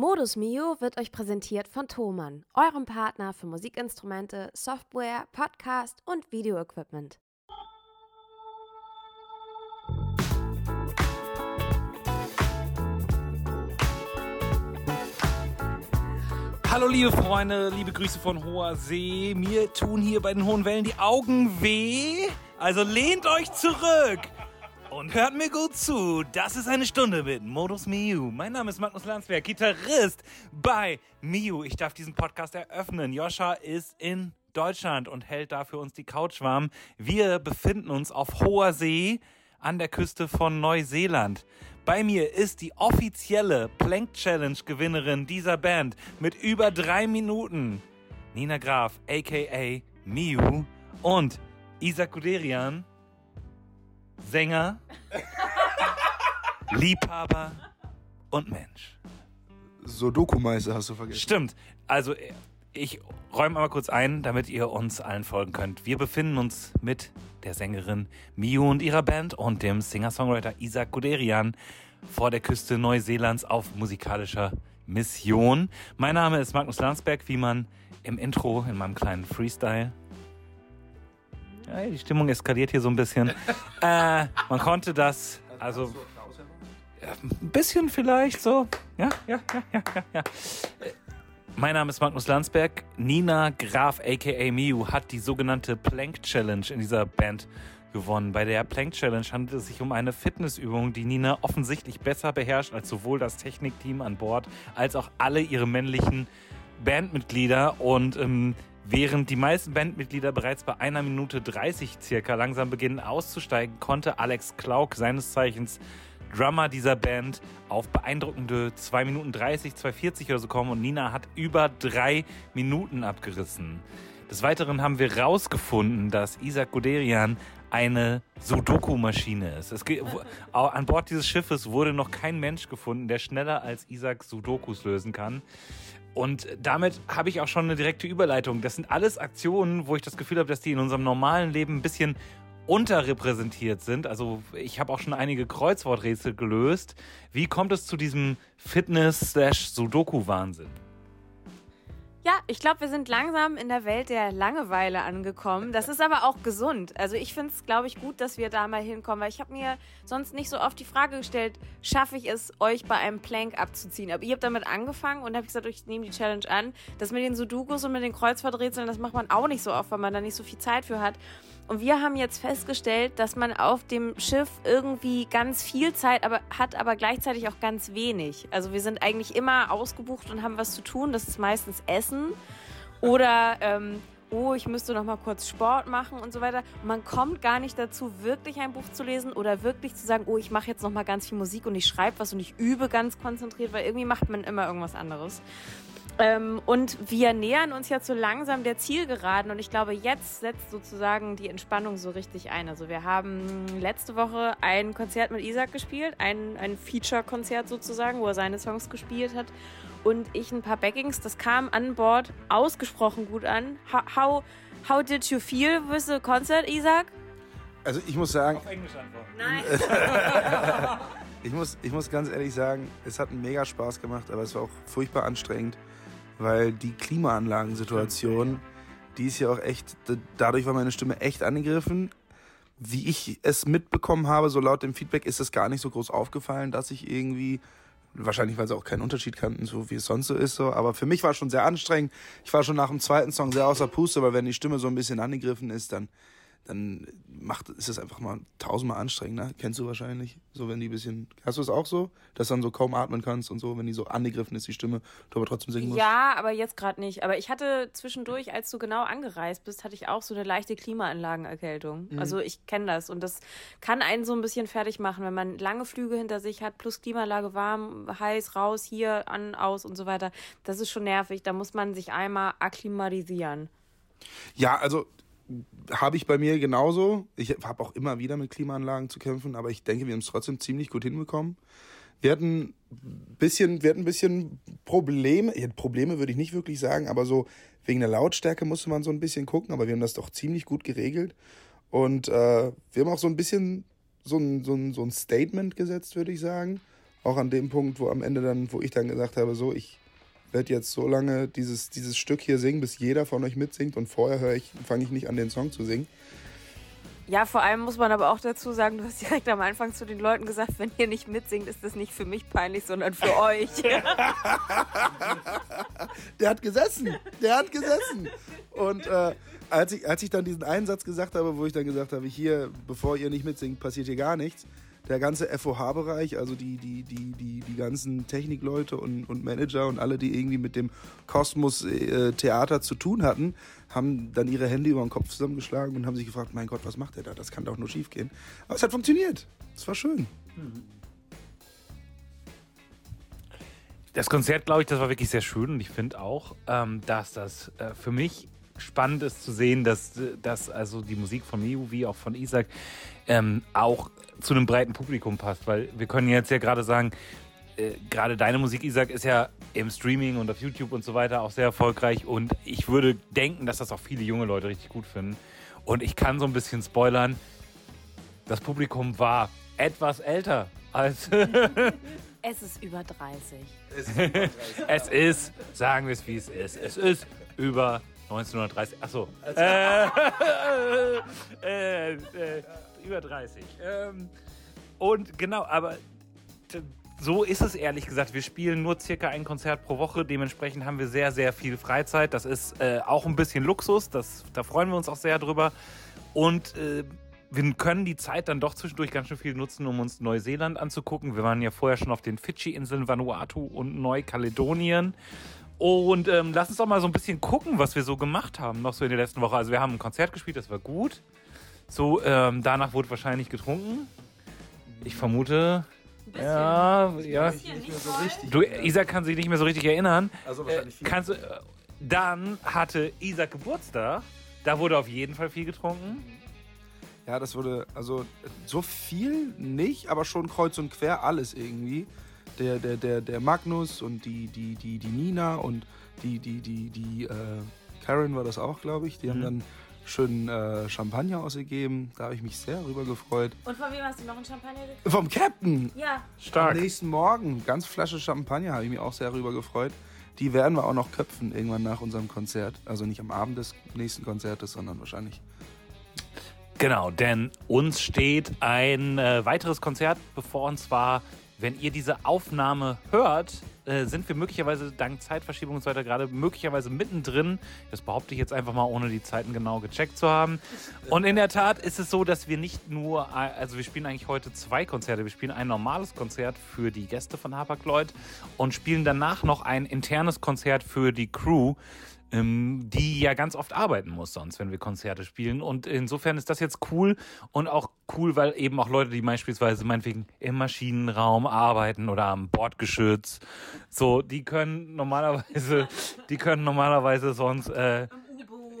Modus Mio wird euch präsentiert von Thomann, eurem Partner für Musikinstrumente, Software, Podcast und Videoequipment. Hallo liebe Freunde, liebe Grüße von hoher See. Mir tun hier bei den hohen Wellen die Augen weh. Also lehnt euch zurück und hört mir gut zu. Das ist eine Stunde mit Modus Miu. Mein Name ist Magnus Landsberg, Gitarrist bei Miu. Ich darf diesen Podcast eröffnen. Joscha ist in Deutschland und hält da für uns die Couch warm. Wir befinden uns auf hoher See an der Küste von Neuseeland. Bei mir ist die offizielle Plank Challenge Gewinnerin dieser Band mit über drei Minuten. Nina Graf, aka Miu und Isaac Guderian, Sänger, Liebhaber und Mensch. Sudoku-Meister hast du vergessen. Stimmt. Also ich räume mal kurz ein, damit ihr uns allen folgen könnt. Wir befinden uns mit der Sängerin Miu und ihrer Band und dem Singer-Songwriter Isaac Guderian vor der Küste Neuseelands auf musikalischer Mission. Mein Name ist Magnus Landsberg, wie man im Intro in meinem kleinen Freestyle. Die Stimmung eskaliert hier so ein bisschen. äh, man konnte das, also ein bisschen vielleicht so. Ja, ja, ja, ja, ja, ja. Äh, Mein Name ist Magnus Landsberg. Nina Graf, aka Miu, hat die sogenannte Plank Challenge in dieser Band gewonnen. Bei der Plank Challenge handelt es sich um eine Fitnessübung, die Nina offensichtlich besser beherrscht als sowohl das Technikteam an Bord als auch alle ihre männlichen Bandmitglieder. Und ähm, während die meisten Bandmitglieder bereits bei einer Minute 30 circa langsam beginnen auszusteigen, konnte Alex Klauk, seines Zeichens Drummer dieser Band, auf beeindruckende 2 Minuten 30, 2,40 oder so kommen und Nina hat über drei Minuten abgerissen. Des Weiteren haben wir rausgefunden, dass Isaac Guderian eine Sudoku-Maschine ist. Es an Bord dieses Schiffes wurde noch kein Mensch gefunden, der schneller als Isaac Sudokus lösen kann. Und damit habe ich auch schon eine direkte Überleitung. Das sind alles Aktionen, wo ich das Gefühl habe, dass die in unserem normalen Leben ein bisschen unterrepräsentiert sind. Also ich habe auch schon einige Kreuzworträtsel gelöst. Wie kommt es zu diesem Fitness-Sudoku-Wahnsinn? Ja, ich glaube, wir sind langsam in der Welt der Langeweile angekommen. Das ist aber auch gesund. Also ich finde es, glaube ich, gut, dass wir da mal hinkommen, weil ich habe mir sonst nicht so oft die Frage gestellt, schaffe ich es, euch bei einem Plank abzuziehen? Aber ihr habt damit angefangen und habe gesagt, ich nehme die Challenge an. Das mit den Sudokus und mit den Kreuzworträtseln, das macht man auch nicht so oft, weil man da nicht so viel Zeit für hat. Und wir haben jetzt festgestellt, dass man auf dem Schiff irgendwie ganz viel Zeit aber hat, aber gleichzeitig auch ganz wenig. Also wir sind eigentlich immer ausgebucht und haben was zu tun. Das ist meistens Essen oder ähm, oh, ich müsste noch mal kurz Sport machen und so weiter. Man kommt gar nicht dazu, wirklich ein Buch zu lesen oder wirklich zu sagen, oh, ich mache jetzt noch mal ganz viel Musik und ich schreibe was und ich übe ganz konzentriert, weil irgendwie macht man immer irgendwas anderes. Ähm, und wir nähern uns jetzt so langsam der Zielgeraden und ich glaube, jetzt setzt sozusagen die Entspannung so richtig ein. Also wir haben letzte Woche ein Konzert mit Isaac gespielt, ein, ein Feature-Konzert sozusagen, wo er seine Songs gespielt hat und ich ein paar Backings. Das kam an Bord ausgesprochen gut an. How, how did you feel with the concert, Isaac? Also ich muss sagen... Auf Englisch antworten. Nein. ich, muss, ich muss ganz ehrlich sagen, es hat mega Spaß gemacht, aber es war auch furchtbar anstrengend weil die Klimaanlagensituation, die ist ja auch echt, dadurch war meine Stimme echt angegriffen. Wie ich es mitbekommen habe, so laut dem Feedback, ist es gar nicht so groß aufgefallen, dass ich irgendwie, wahrscheinlich weil sie auch keinen Unterschied kannten, so wie es sonst so ist, so. Aber für mich war es schon sehr anstrengend. Ich war schon nach dem zweiten Song sehr außer Puste, weil wenn die Stimme so ein bisschen angegriffen ist, dann dann macht, ist es einfach mal tausendmal anstrengender. Kennst du wahrscheinlich. So, wenn die ein bisschen, hast du es auch so? Dass du dann so kaum atmen kannst und so, wenn die so angegriffen ist, die Stimme, du aber trotzdem singen musst? Ja, aber jetzt gerade nicht. Aber ich hatte zwischendurch, als du genau angereist bist, hatte ich auch so eine leichte Klimaanlagenerkältung. Mhm. Also ich kenne das und das kann einen so ein bisschen fertig machen, wenn man lange Flüge hinter sich hat, plus Klimaanlage warm, heiß, raus, hier, an, aus und so weiter. Das ist schon nervig. Da muss man sich einmal akklimatisieren. Ja, also habe ich bei mir genauso. Ich habe auch immer wieder mit Klimaanlagen zu kämpfen, aber ich denke, wir haben es trotzdem ziemlich gut hinbekommen. Wir hatten bisschen, wir hatten ein bisschen Probleme. Probleme würde ich nicht wirklich sagen, aber so wegen der Lautstärke musste man so ein bisschen gucken, aber wir haben das doch ziemlich gut geregelt. Und äh, wir haben auch so ein bisschen so ein, so ein, so ein Statement gesetzt, würde ich sagen. auch an dem Punkt, wo am Ende dann, wo ich dann gesagt habe, so, ich werde jetzt so lange dieses, dieses Stück hier singen, bis jeder von euch mitsingt und vorher höre ich, fange ich nicht an, den Song zu singen. Ja, vor allem muss man aber auch dazu sagen, du hast direkt am Anfang zu den Leuten gesagt, wenn ihr nicht mitsingt, ist das nicht für mich peinlich, sondern für euch. Der hat gesessen, der hat gesessen. Und äh, als, ich, als ich dann diesen einen Satz gesagt habe, wo ich dann gesagt habe, hier, bevor ihr nicht mitsingt, passiert hier gar nichts, der ganze FOH-Bereich, also die, die, die, die, die ganzen Technikleute und, und Manager und alle, die irgendwie mit dem Kosmos äh, zu tun hatten, haben dann ihre Hände über den Kopf zusammengeschlagen und haben sich gefragt, mein Gott, was macht der da? Das kann doch nur schief gehen. Aber es hat funktioniert. Es war schön. Das Konzert, glaube ich, das war wirklich sehr schön und ich finde auch, ähm, dass das äh, für mich spannend ist zu sehen, dass, dass also die Musik von Miu wie auch von Isaac ähm, auch zu einem breiten Publikum passt, weil wir können jetzt ja gerade sagen, äh, gerade deine Musik, Isaac, ist ja im Streaming und auf YouTube und so weiter auch sehr erfolgreich und ich würde denken, dass das auch viele junge Leute richtig gut finden. Und ich kann so ein bisschen spoilern, das Publikum war etwas älter als es ist über 30. es ist, sagen wir es wie es ist, es ist über 1930. Achso. Äh, äh, äh, über 30. Ähm, und genau, aber so ist es ehrlich gesagt. Wir spielen nur circa ein Konzert pro Woche. Dementsprechend haben wir sehr, sehr viel Freizeit. Das ist äh, auch ein bisschen Luxus. Das, da freuen wir uns auch sehr drüber. Und äh, wir können die Zeit dann doch zwischendurch ganz schön viel nutzen, um uns Neuseeland anzugucken. Wir waren ja vorher schon auf den Fidschi-Inseln, Vanuatu und Neukaledonien. Und ähm, lass uns doch mal so ein bisschen gucken, was wir so gemacht haben, noch so in der letzten Woche. Also wir haben ein Konzert gespielt, das war gut. So, ähm, danach wurde wahrscheinlich getrunken. Ich vermute. Ja, ja. Du, Isaac kann sich nicht mehr so richtig erinnern. Also Äh, kannst, du- äh, dann hatte Isaac Geburtstag. Da wurde auf jeden Fall viel getrunken. Ja, das wurde, also so viel nicht, aber schon kreuz und quer alles irgendwie. Der, der, der, der Magnus und die, die, die, die Nina und die, die, die, die, äh, Karen war das auch, glaube ich. Die haben Mhm. dann schön äh, Champagner ausgegeben. Da habe ich mich sehr rüber gefreut. Und von wem hast du noch einen Champagner gekriegt? Vom Captain! Ja. Stark. Am nächsten Morgen, ganz Flasche Champagner, habe ich mich auch sehr rüber gefreut. Die werden wir auch noch köpfen irgendwann nach unserem Konzert. Also nicht am Abend des nächsten Konzertes, sondern wahrscheinlich. Genau, denn uns steht ein äh, weiteres Konzert bevor. Und zwar, wenn ihr diese Aufnahme hört, äh, sind wir möglicherweise dank Zeitverschiebung und so weiter gerade möglicherweise mittendrin. Das behaupte ich jetzt einfach mal, ohne die Zeiten genau gecheckt zu haben. Und in der Tat ist es so, dass wir nicht nur, äh, also wir spielen eigentlich heute zwei Konzerte. Wir spielen ein normales Konzert für die Gäste von Hapag-Lloyd und spielen danach noch ein internes Konzert für die Crew ähm, die ja ganz oft arbeiten muss sonst, wenn wir Konzerte spielen. Und insofern ist das jetzt cool und auch cool, weil eben auch Leute, die beispielsweise meinetwegen im Maschinenraum arbeiten oder am Bordgeschütz, so, die können normalerweise, die können normalerweise sonst äh,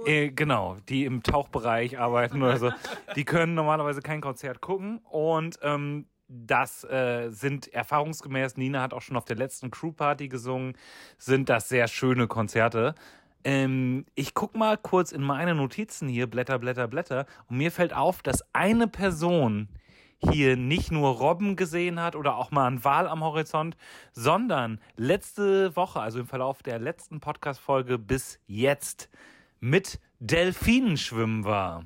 äh, genau, die im Tauchbereich arbeiten oder so, die können normalerweise kein Konzert gucken und ähm, das äh, sind erfahrungsgemäß, Nina hat auch schon auf der letzten Crewparty gesungen, sind das sehr schöne Konzerte. Ähm, ich guck mal kurz in meine Notizen hier, Blätter, Blätter, Blätter, und mir fällt auf, dass eine Person hier nicht nur Robben gesehen hat oder auch mal einen Wal am Horizont, sondern letzte Woche, also im Verlauf der letzten Podcast-Folge bis jetzt, mit Delfinen schwimmen war.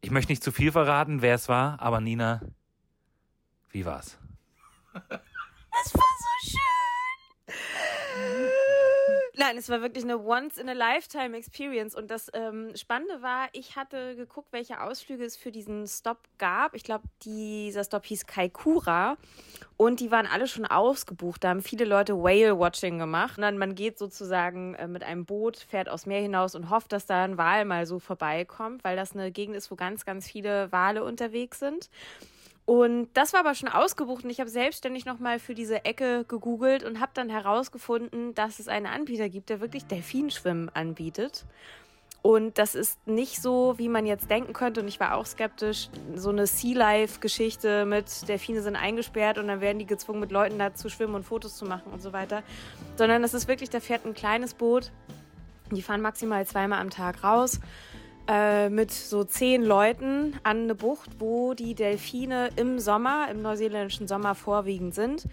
Ich möchte nicht zu viel verraten, wer es war, aber Nina, wie war's? Es war so schön. Nein, es war wirklich eine Once-in-a-Lifetime-Experience. Und das ähm, Spannende war, ich hatte geguckt, welche Ausflüge es für diesen Stop gab. Ich glaube, dieser Stop hieß Kaikura. Und die waren alle schon ausgebucht. Da haben viele Leute Whale-Watching gemacht. Und dann man geht sozusagen äh, mit einem Boot, fährt aufs Meer hinaus und hofft, dass da ein Wal mal so vorbeikommt, weil das eine Gegend ist, wo ganz, ganz viele Wale unterwegs sind. Und das war aber schon ausgebucht und ich habe selbstständig nochmal für diese Ecke gegoogelt und habe dann herausgefunden, dass es einen Anbieter gibt, der wirklich Delfinschwimmen anbietet. Und das ist nicht so, wie man jetzt denken könnte. Und ich war auch skeptisch. So eine Sea Life-Geschichte mit Delfine sind eingesperrt und dann werden die gezwungen, mit Leuten da zu schwimmen und Fotos zu machen und so weiter. Sondern es ist wirklich, da fährt ein kleines Boot. Die fahren maximal zweimal am Tag raus äh, mit so zehn Leuten an eine Bucht, wo die Delfine im Sommer, im neuseeländischen Sommer vorwiegend sind.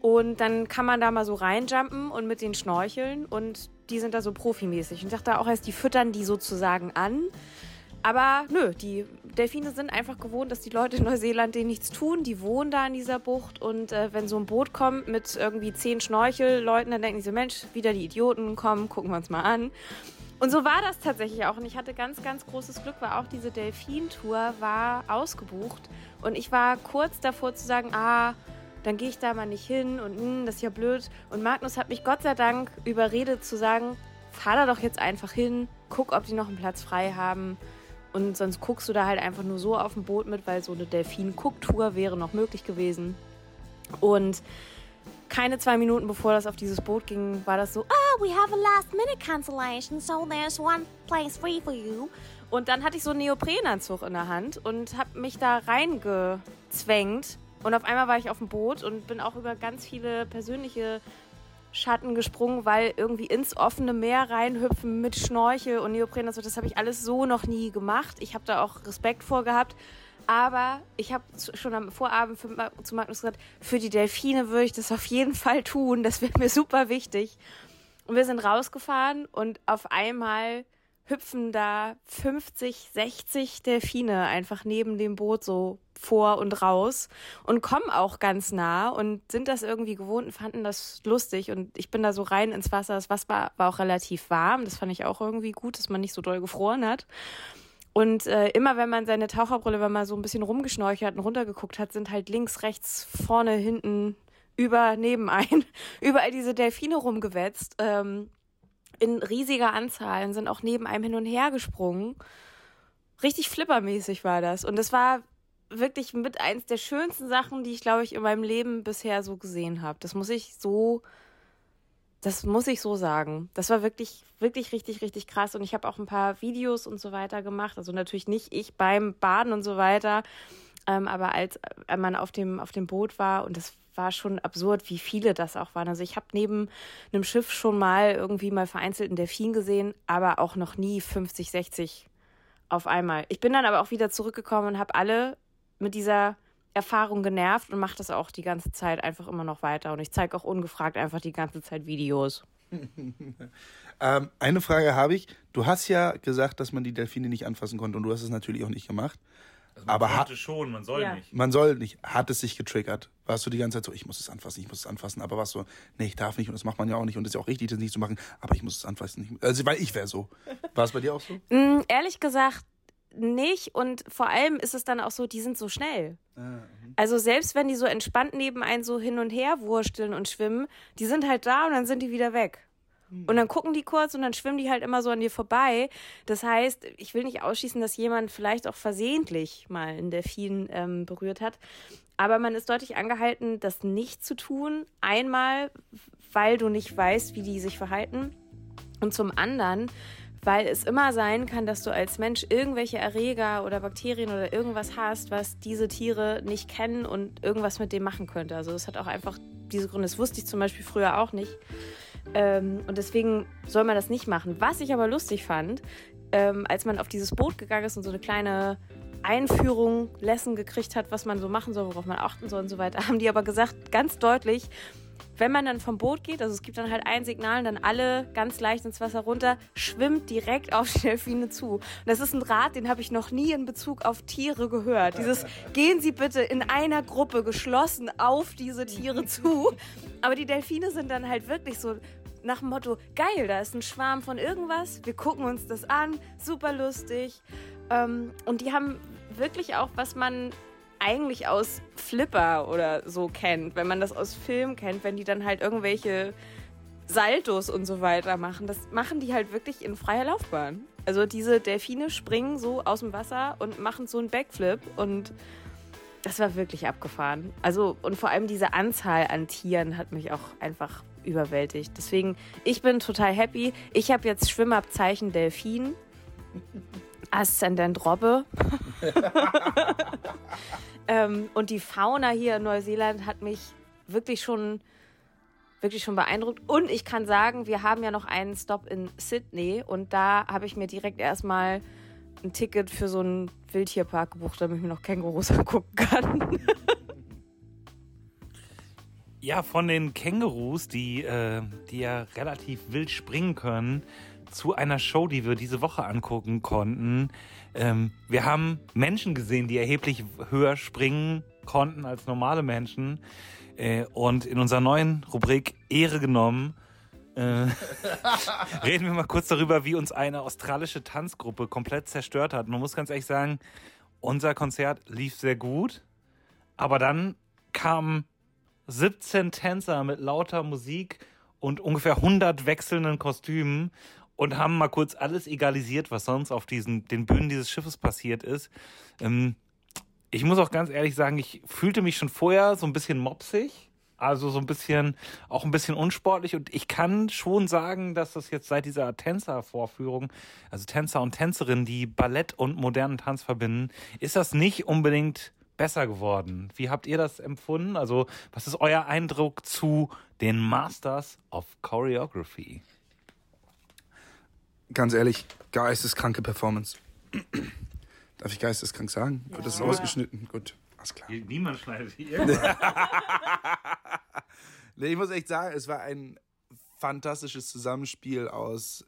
Und dann kann man da mal so reinjumpen und mit den schnorcheln und die sind da so profimäßig. Und ich dachte auch erst, die füttern die sozusagen an. Aber nö, die Delfine sind einfach gewohnt, dass die Leute in Neuseeland denen nichts tun. Die wohnen da in dieser Bucht und äh, wenn so ein Boot kommt mit irgendwie zehn Schnorchelleuten, dann denken die so, Mensch, wieder die Idioten kommen, gucken wir uns mal an. Und so war das tatsächlich auch. Und ich hatte ganz, ganz großes Glück, weil auch diese Delfin-Tour war ausgebucht. Und ich war kurz davor zu sagen, ah, dann gehe ich da mal nicht hin und mh, hm, das ist ja blöd. Und Magnus hat mich Gott sei Dank überredet zu sagen, fahr da doch jetzt einfach hin, guck, ob die noch einen Platz frei haben. Und sonst guckst du da halt einfach nur so auf dem Boot mit, weil so eine Delfin-Cook-Tour wäre noch möglich gewesen. Und keine zwei Minuten bevor das auf dieses Boot ging, war das so, oh, we have a last minute cancellation, so there's one place free for you. Und dann hatte ich so einen Neoprenanzug in der Hand und habe mich da reingezwängt. Und auf einmal war ich auf dem Boot und bin auch über ganz viele persönliche Schatten gesprungen, weil irgendwie ins offene Meer reinhüpfen mit Schnorchel und Neoprenanzug, das habe ich alles so noch nie gemacht. Ich habe da auch Respekt vor gehabt. Aber ich habe schon am Vorabend für, zu Magnus gesagt, für die Delfine würde ich das auf jeden Fall tun. Das wäre mir super wichtig. Und wir sind rausgefahren und auf einmal hüpfen da 50, 60 Delfine einfach neben dem Boot so vor und raus und kommen auch ganz nah und sind das irgendwie gewohnt und fanden das lustig. Und ich bin da so rein ins Wasser. Das Wasser war, war auch relativ warm. Das fand ich auch irgendwie gut, dass man nicht so doll gefroren hat. Und äh, immer wenn man seine Taucherbrille, wenn man so ein bisschen rumgeschnorchelt und runtergeguckt hat, sind halt links, rechts, vorne, hinten, über, nebenein, überall diese Delfine rumgewetzt. Ähm, in riesiger Anzahl und sind auch neben einem hin und her gesprungen. Richtig flippermäßig war das. Und das war wirklich mit eins der schönsten Sachen, die ich, glaube ich, in meinem Leben bisher so gesehen habe. Das muss ich so das muss ich so sagen. Das war wirklich, wirklich richtig, richtig krass. Und ich habe auch ein paar Videos und so weiter gemacht. Also natürlich nicht ich beim Baden und so weiter, ähm, aber als äh, man auf dem, auf dem Boot war und das war schon absurd, wie viele das auch waren. Also ich habe neben einem Schiff schon mal irgendwie mal vereinzelt einen Delfin gesehen, aber auch noch nie 50, 60 auf einmal. Ich bin dann aber auch wieder zurückgekommen und habe alle mit dieser Erfahrung genervt und mache das auch die ganze Zeit einfach immer noch weiter. Und ich zeige auch ungefragt einfach die ganze Zeit Videos. ähm, eine Frage habe ich. Du hast ja gesagt, dass man die Delfine nicht anfassen konnte und du hast es natürlich auch nicht gemacht. Also man aber hatte schon, man soll ja. nicht. Man soll nicht. Hat es sich getriggert? Warst du die ganze Zeit so, ich muss es anfassen, ich muss es anfassen, aber warst du, nee, ich darf nicht und das macht man ja auch nicht und es ist ja auch richtig, das nicht zu machen, aber ich muss es anfassen. Also, weil ich wäre so. War es bei dir auch so? Mm, ehrlich gesagt, nicht und vor allem ist es dann auch so, die sind so schnell. Ah, mhm. also selbst wenn die so entspannt neben einen so hin und her wursteln und schwimmen, die sind halt da und dann sind die wieder weg. Mhm. Und dann gucken die kurz und dann schwimmen die halt immer so an dir vorbei. Das heißt, ich will nicht ausschließen, dass jemand vielleicht auch versehentlich mal einen Delfin ähm, berührt hat. Aber man ist deutlich angehalten, das nicht zu tun. Einmal, weil du nicht weißt, wie die sich verhalten. Und zum anderen, weil es immer sein kann, dass du als Mensch irgendwelche Erreger oder Bakterien oder irgendwas hast, was diese Tiere nicht kennen und irgendwas mit dem machen könnte. Also es hat auch einfach diese Gründe. Das wusste ich zum Beispiel früher auch nicht. Ähm, und deswegen soll man das nicht machen. Was ich aber lustig fand, ähm, als man auf dieses Boot gegangen ist und so eine kleine Einführung, Lesson gekriegt hat, was man so machen soll, worauf man achten soll und so weiter, haben die aber gesagt, ganz deutlich, wenn man dann vom Boot geht, also es gibt dann halt ein Signal und dann alle ganz leicht ins Wasser runter, schwimmt direkt auf die Delfine zu. Und das ist ein Rat, den habe ich noch nie in Bezug auf Tiere gehört. Dieses, gehen Sie bitte in einer Gruppe geschlossen auf diese Tiere zu. Aber die Delfine sind dann halt wirklich so nach dem Motto, geil, da ist ein Schwarm von irgendwas, wir gucken uns das an, super lustig. Ähm, und die haben wirklich auch, was man eigentlich aus Flipper oder so kennt, wenn man das aus Film kennt, wenn die dann halt irgendwelche Saltos und so weiter machen. Das machen die halt wirklich in freier Laufbahn. Also diese Delfine springen so aus dem Wasser und machen so einen Backflip und das war wirklich abgefahren. Also und vor allem diese Anzahl an Tieren hat mich auch einfach überwältigt. Deswegen, ich bin total happy. Ich habe jetzt Schwimmabzeichen Delfin. Aszendent Robbe. ähm, und die Fauna hier in Neuseeland hat mich wirklich schon, wirklich schon beeindruckt. Und ich kann sagen, wir haben ja noch einen Stop in Sydney und da habe ich mir direkt erstmal ein Ticket für so einen Wildtierpark gebucht, damit ich mir noch Kängurus angucken kann. Ja, von den Kängurus, die, äh, die ja relativ wild springen können, zu einer Show, die wir diese Woche angucken konnten. Ähm, wir haben Menschen gesehen, die erheblich höher springen konnten als normale Menschen. Äh, und in unserer neuen Rubrik Ehre genommen äh, reden wir mal kurz darüber, wie uns eine australische Tanzgruppe komplett zerstört hat. Man muss ganz ehrlich sagen, unser Konzert lief sehr gut, aber dann kamen 17 Tänzer mit lauter Musik und ungefähr 100 wechselnden Kostümen und haben mal kurz alles egalisiert, was sonst auf diesen, den Bühnen dieses Schiffes passiert ist. Ähm, ich muss auch ganz ehrlich sagen, ich fühlte mich schon vorher so ein bisschen mopsig. Also so ein bisschen, auch ein bisschen unsportlich. Und ich kann schon sagen, dass das jetzt seit dieser Tänzervorführung, also Tänzer und Tänzerinnen, die Ballett und modernen Tanz verbinden, ist das nicht unbedingt besser geworden. Wie habt ihr das empfunden? Also, was ist euer Eindruck zu den Masters of Choreography? Ganz ehrlich, geisteskranke Performance. Darf ich geisteskrank sagen? Ja. Wird das ausgeschnitten? Gut, alles klar. Niemand schneidet hier. nee, ich muss echt sagen, es war ein fantastisches Zusammenspiel aus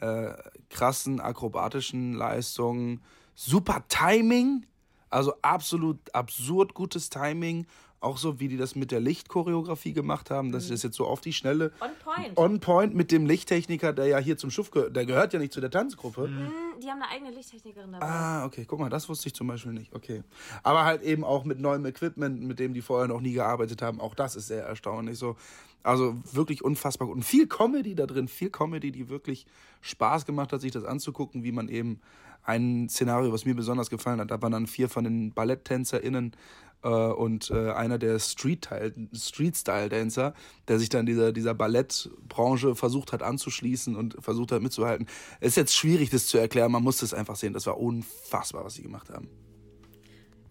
äh, krassen akrobatischen Leistungen, super Timing, also absolut absurd gutes Timing. Auch so, wie die das mit der Lichtchoreografie gemacht haben, dass mhm. sie das jetzt so auf die Schnelle. On point. On point mit dem Lichttechniker, der ja hier zum Schuff gehört. Der gehört ja nicht zu der Tanzgruppe. Mhm. Die haben eine eigene Lichttechnikerin dabei. Ah, okay. Guck mal, das wusste ich zum Beispiel nicht. Okay. Aber halt eben auch mit neuem Equipment, mit dem die vorher noch nie gearbeitet haben. Auch das ist sehr erstaunlich. So. Also wirklich unfassbar gut. Und viel Comedy da drin, viel Comedy, die wirklich Spaß gemacht hat, sich das anzugucken, wie man eben ein Szenario, was mir besonders gefallen hat. Da waren dann vier von den BalletttänzerInnen äh, und äh, einer der Street-Style-Dancer, der sich dann dieser, dieser Ballettbranche versucht hat anzuschließen und versucht hat mitzuhalten. Es ist jetzt schwierig, das zu erklären. Man muss es einfach sehen. Das war unfassbar, was sie gemacht haben.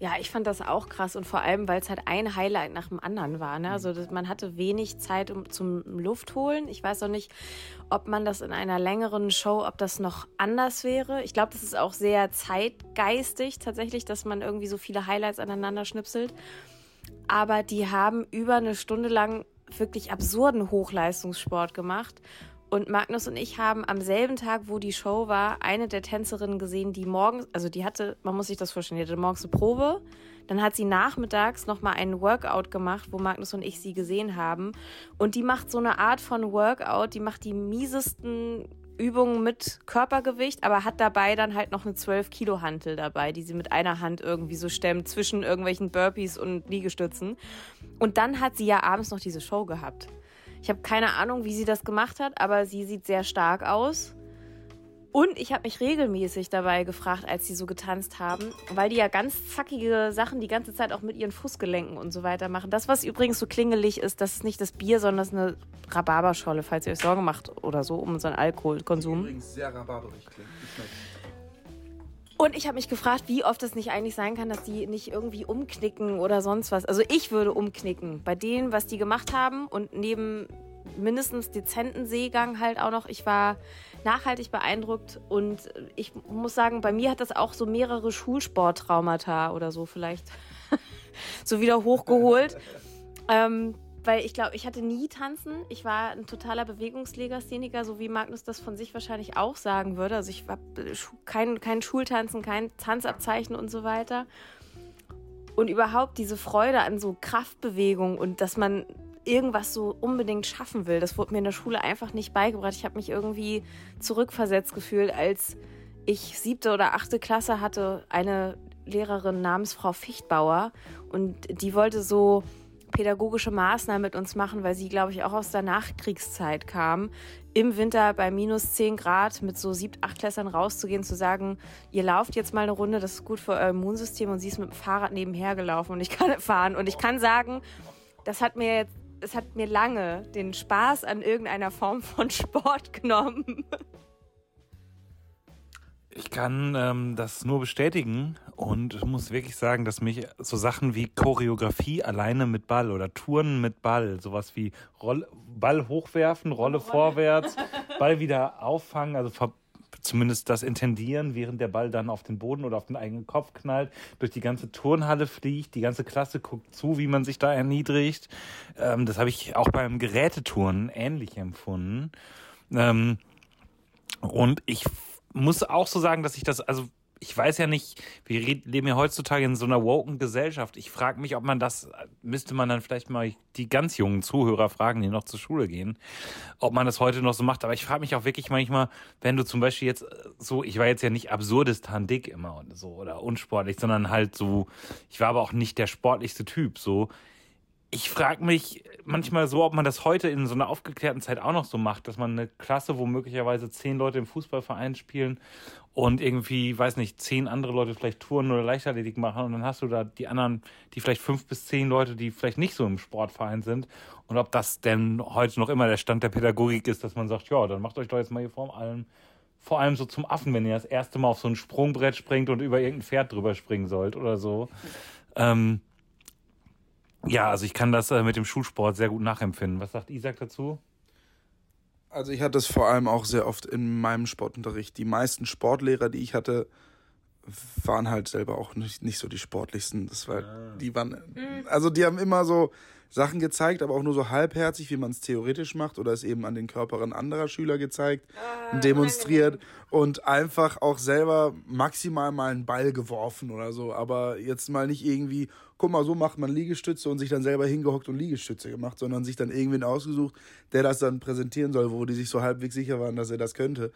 Ja, ich fand das auch krass und vor allem, weil es halt ein Highlight nach dem anderen war. Ne? Also das, man hatte wenig Zeit um, zum Luft holen. Ich weiß auch nicht, ob man das in einer längeren Show, ob das noch anders wäre. Ich glaube, das ist auch sehr zeitgeistig tatsächlich, dass man irgendwie so viele Highlights aneinander schnipselt. Aber die haben über eine Stunde lang wirklich absurden Hochleistungssport gemacht und Magnus und ich haben am selben Tag, wo die Show war, eine der Tänzerinnen gesehen, die morgens, also die hatte, man muss sich das vorstellen, die hatte morgens eine Probe, dann hat sie nachmittags nochmal einen Workout gemacht, wo Magnus und ich sie gesehen haben. Und die macht so eine Art von Workout, die macht die miesesten Übungen mit Körpergewicht, aber hat dabei dann halt noch eine 12 Kilo Hantel dabei, die sie mit einer Hand irgendwie so stemmt zwischen irgendwelchen Burpees und Liegestützen. Und dann hat sie ja abends noch diese Show gehabt. Ich habe keine Ahnung, wie sie das gemacht hat, aber sie sieht sehr stark aus. Und ich habe mich regelmäßig dabei gefragt, als sie so getanzt haben, weil die ja ganz zackige Sachen die ganze Zeit auch mit ihren Fußgelenken und so weiter machen. Das, was übrigens so klingelig ist, das ist nicht das Bier, sondern das ist eine Rhabarberscholle, falls ihr euch Sorgen macht oder so um unseren Alkoholkonsum. Übrigens sehr rhabarberig klingt. Und ich habe mich gefragt, wie oft es nicht eigentlich sein kann, dass die nicht irgendwie umknicken oder sonst was. Also ich würde umknicken bei denen, was die gemacht haben und neben mindestens dezenten Seegang halt auch noch. Ich war nachhaltig beeindruckt und ich muss sagen, bei mir hat das auch so mehrere Schulsporttraumata oder so vielleicht so wieder hochgeholt. ähm, weil ich glaube, ich hatte nie tanzen. Ich war ein totaler Bewegungslegastheniker, so wie Magnus das von sich wahrscheinlich auch sagen würde. Also ich habe kein, kein Schultanzen, kein Tanzabzeichen und so weiter. Und überhaupt diese Freude an so Kraftbewegung und dass man irgendwas so unbedingt schaffen will, das wurde mir in der Schule einfach nicht beigebracht. Ich habe mich irgendwie zurückversetzt gefühlt, als ich siebte oder achte Klasse hatte eine Lehrerin namens Frau Fichtbauer und die wollte so pädagogische Maßnahmen mit uns machen, weil sie, glaube ich, auch aus der Nachkriegszeit kam, im Winter bei minus 10 Grad mit so sieb, acht Klässern rauszugehen, zu sagen, ihr lauft jetzt mal eine Runde, das ist gut für euer Immunsystem und sie ist mit dem Fahrrad nebenher gelaufen und ich kann fahren. Und ich kann sagen, das hat mir jetzt, es hat mir lange den Spaß an irgendeiner Form von Sport genommen. Ich kann ähm, das nur bestätigen und muss wirklich sagen, dass mich so Sachen wie Choreografie alleine mit Ball oder Touren mit Ball, sowas wie Roll Ball hochwerfen, Rolle, vorwärts, Ball wieder auffangen, also zumindest das intendieren, während der Ball dann auf den Boden oder auf den eigenen Kopf knallt, durch die ganze Turnhalle fliegt, die ganze Klasse guckt zu, wie man sich da erniedrigt. Ähm, das habe ich auch beim Geräteturnen ähnlich empfunden. Ähm, und ich muss auch so sagen, dass ich das, also ich weiß ja nicht, wir leben ja heutzutage in so einer woken Gesellschaft. Ich frage mich, ob man das, müsste man dann vielleicht mal die ganz jungen Zuhörer fragen, die noch zur Schule gehen, ob man das heute noch so macht. Aber ich frage mich auch wirklich manchmal, wenn du zum Beispiel jetzt so, ich war jetzt ja nicht absurdistan dick immer und so oder unsportlich, sondern halt so, ich war aber auch nicht der sportlichste Typ, so ich frage mich manchmal so, ob man das heute in so einer aufgeklärten Zeit auch noch so macht, dass man eine Klasse, wo möglicherweise zehn Leute im Fußballverein spielen und irgendwie, weiß nicht, zehn andere Leute vielleicht Touren oder Leichtathletik machen und dann hast du da die anderen, die vielleicht fünf bis zehn Leute, die vielleicht nicht so im Sportverein sind und ob das denn heute noch immer der Stand der Pädagogik ist, dass man sagt, ja, dann macht euch doch jetzt mal hier vor allem vor allem so zum Affen, wenn ihr das erste Mal auf so ein Sprungbrett springt und über irgendein Pferd drüber springen sollt oder so. Ähm, ja, also ich kann das äh, mit dem Schulsport sehr gut nachempfinden. Was sagt Isaac dazu? Also ich hatte es vor allem auch sehr oft in meinem Sportunterricht. Die meisten Sportlehrer, die ich hatte, waren halt selber auch nicht, nicht so die sportlichsten. Das war, ah. die waren, mhm. also die haben immer so Sachen gezeigt, aber auch nur so halbherzig, wie man es theoretisch macht oder es eben an den Körperen anderer Schüler gezeigt, ah, demonstriert und einfach auch selber maximal mal einen Ball geworfen oder so, aber jetzt mal nicht irgendwie, guck mal, so macht man Liegestütze und sich dann selber hingehockt und Liegestütze gemacht, sondern sich dann irgendwen ausgesucht, der das dann präsentieren soll, wo die sich so halbwegs sicher waren, dass er das könnte.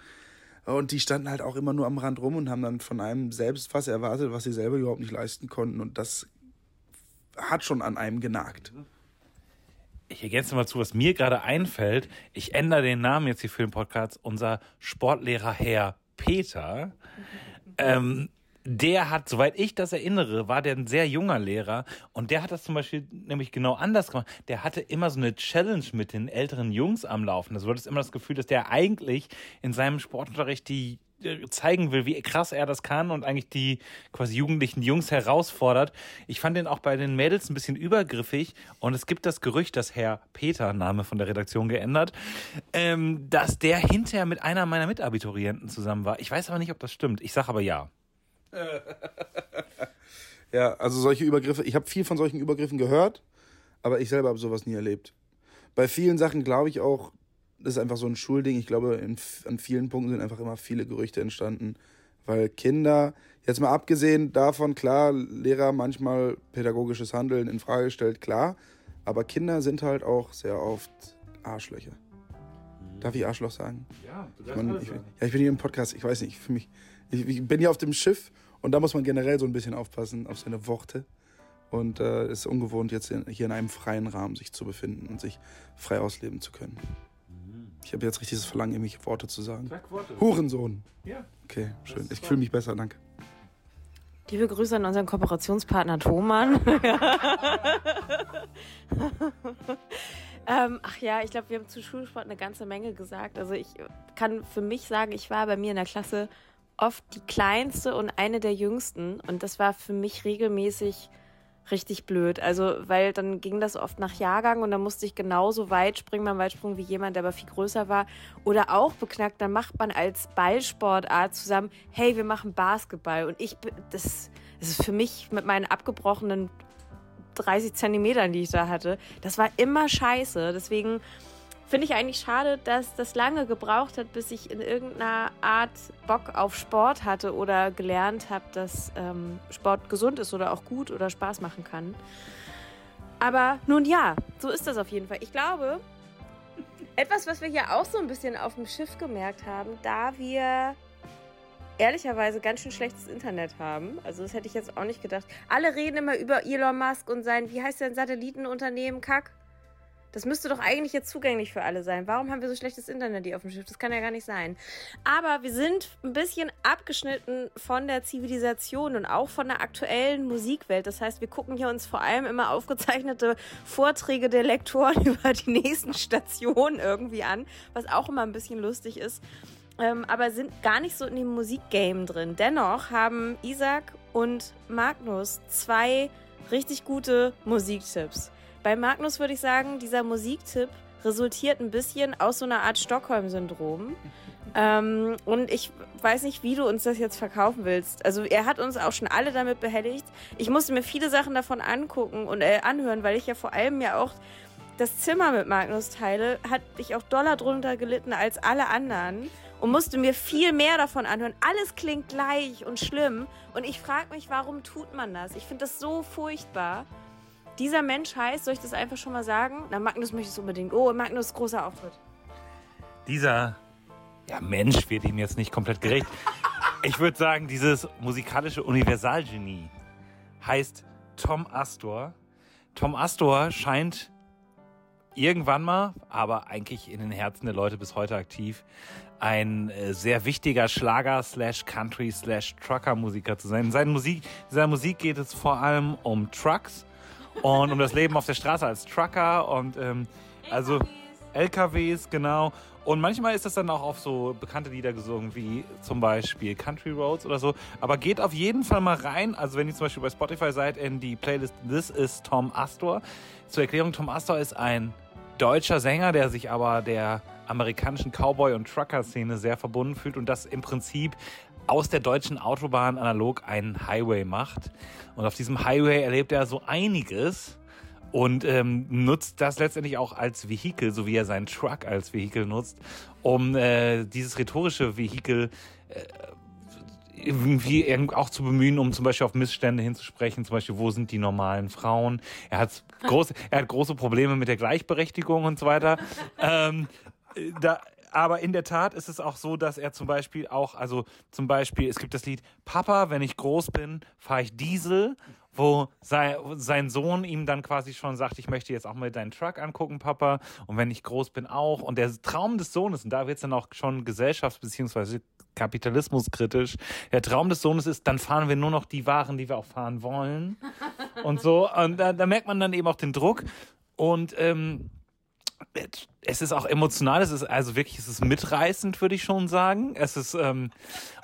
Und die standen halt auch immer nur am Rand rum und haben dann von einem selbst was erwartet, was sie selber überhaupt nicht leisten konnten. Und das hat schon an einem genagt. Ich ergänze mal zu, was mir gerade einfällt. Ich ändere den Namen jetzt hier für den Podcast. Unser Sportlehrer Herr Peter. Ähm, der hat, soweit ich das erinnere, war der ein sehr junger Lehrer und der hat das zum Beispiel nämlich genau anders gemacht. Der hatte immer so eine Challenge mit den älteren Jungs am Laufen. Also du hattest immer das Gefühl, dass der eigentlich in seinem Sportunterricht die zeigen will, wie krass er das kann und eigentlich die quasi jugendlichen Jungs herausfordert. Ich fand den auch bei den Mädels ein bisschen übergriffig und es gibt das Gerücht, dass Herr Peter, Name von der Redaktion geändert, ähm, dass der hinterher mit einer meiner Mitabiturienten zusammen war. Ich weiß aber nicht, ob das stimmt. Ich sage aber ja. ja, also solche Übergriffe, ich habe viel von solchen Übergriffen gehört, aber ich selber habe sowas nie erlebt. Bei vielen Sachen glaube ich auch, das ist einfach so ein Schulding. Ich glaube, in, an vielen Punkten sind einfach immer viele Gerüchte entstanden, weil Kinder, jetzt mal abgesehen davon, klar, Lehrer manchmal pädagogisches Handeln in Frage stellt, klar, aber Kinder sind halt auch sehr oft Arschlöcher. Darf ich Arschloch sagen? Ja, du darfst ich, mein, ich, ja, ich bin hier im Podcast, ich weiß nicht, für mich, ich, ich bin hier auf dem Schiff und da muss man generell so ein bisschen aufpassen auf seine Worte. Und äh, es äh, ist ungewohnt, jetzt in, hier in einem freien Rahmen sich zu befinden und sich frei ausleben zu können. Ich habe jetzt richtig das Verlangen, irgendwelche Worte zu sagen. Sag Worte. Hurensohn. Ja. Okay, schön. Ich fühle mich besser, danke. Liebe Grüße an unseren Kooperationspartner Thomann. ähm, ach ja, ich glaube, wir haben zu Schulsport eine ganze Menge gesagt. Also ich kann für mich sagen, ich war bei mir in der Klasse oft die kleinste und eine der jüngsten. Und das war für mich regelmäßig richtig blöd. Also, weil dann ging das oft nach Jahrgang und dann musste ich genauso weit springen beim Weitsprung wie jemand, der aber viel größer war. Oder auch beknackt, dann macht man als Ballsportart zusammen, hey, wir machen Basketball. Und ich, das, das ist für mich mit meinen abgebrochenen 30 Zentimetern, die ich da hatte, das war immer scheiße. Deswegen Finde ich eigentlich schade, dass das lange gebraucht hat, bis ich in irgendeiner Art Bock auf Sport hatte oder gelernt habe, dass ähm, Sport gesund ist oder auch gut oder Spaß machen kann. Aber nun ja, so ist das auf jeden Fall. Ich glaube, etwas, was wir hier auch so ein bisschen auf dem Schiff gemerkt haben, da wir ehrlicherweise ganz schön schlechtes Internet haben. Also das hätte ich jetzt auch nicht gedacht. Alle reden immer über Elon Musk und sein, wie heißt der Satellitenunternehmen, Kack? Das müsste doch eigentlich jetzt zugänglich für alle sein. Warum haben wir so schlechtes Internet hier auf dem Schiff? Das kann ja gar nicht sein. Aber wir sind ein bisschen abgeschnitten von der Zivilisation und auch von der aktuellen Musikwelt. Das heißt, wir gucken hier uns vor allem immer aufgezeichnete Vorträge der Lektoren über die nächsten Stationen irgendwie an, was auch immer ein bisschen lustig ist. Ähm, aber sind gar nicht so in dem Musikgame drin. Dennoch haben Isaac und Magnus zwei richtig gute Musiktipps. Bei Magnus würde ich sagen, dieser Musiktipp resultiert ein bisschen aus so einer Art Stockholm-Syndrom. Ähm, und ich weiß nicht, wie du uns das jetzt verkaufen willst. Also er hat uns auch schon alle damit behelligt. Ich musste mir viele Sachen davon angucken und äh, anhören, weil ich ja vor allem ja auch das Zimmer mit Magnus teile, hat ich auch doller drunter gelitten als alle anderen und musste mir viel mehr davon anhören. Alles klingt gleich und schlimm und ich frage mich, warum tut man das? Ich finde das so furchtbar. Dieser Mensch heißt, soll ich das einfach schon mal sagen? Na, Magnus möchte es unbedingt. Oh, Magnus, großer Auftritt. Dieser ja, Mensch wird ihm jetzt nicht komplett gerecht. Ich würde sagen, dieses musikalische Universalgenie heißt Tom Astor. Tom Astor scheint irgendwann mal, aber eigentlich in den Herzen der Leute bis heute aktiv, ein äh, sehr wichtiger Schlager slash Country slash Trucker Musiker zu sein. In seiner Musik, in seiner Musik geht es vor allem um Trucks und um das Leben auf der Straße als Trucker und ähm, also LKWs, genau. Und manchmal ist das dann auch auf so bekannte Lieder gesungen, wie zum Beispiel Country Roads oder so. Aber geht auf jeden Fall mal rein. Also wenn ihr zum Beispiel bei Spotify seid, in die Playlist This is Tom Astor. Zur Erklärung, Tom Astor ist ein deutscher Sänger, der sich aber der amerikanischen Cowboy- und Trucker-Szene sehr verbunden fühlt und das im Prinzip aus der deutschen Autobahn analog einen Highway macht. Und auf diesem Highway erlebt er so einiges und ähm, nutzt das letztendlich auch als Vehikel, so wie er seinen Truck als Vehikel nutzt, um äh, dieses rhetorische Vehikel äh, irgendwie auch zu bemühen, um zum Beispiel auf Missstände hinzusprechen, zum Beispiel, wo sind die normalen Frauen? Er hat große, er hat große Probleme mit der Gleichberechtigung und so weiter. ähm, da, aber in der Tat ist es auch so, dass er zum Beispiel auch, also zum Beispiel, es gibt das Lied Papa, wenn ich groß bin, fahre ich Diesel, wo sein, sein Sohn ihm dann quasi schon sagt, ich möchte jetzt auch mal deinen Truck angucken, Papa, und wenn ich groß bin auch. Und der Traum des Sohnes, und da wird es dann auch schon gesellschafts- bzw. kapitalismuskritisch, der Traum des Sohnes ist, dann fahren wir nur noch die Waren, die wir auch fahren wollen. und so. Und da, da merkt man dann eben auch den Druck. Und ähm, es ist auch emotional, es ist also wirklich, es ist mitreißend, würde ich schon sagen. Es ist, ähm,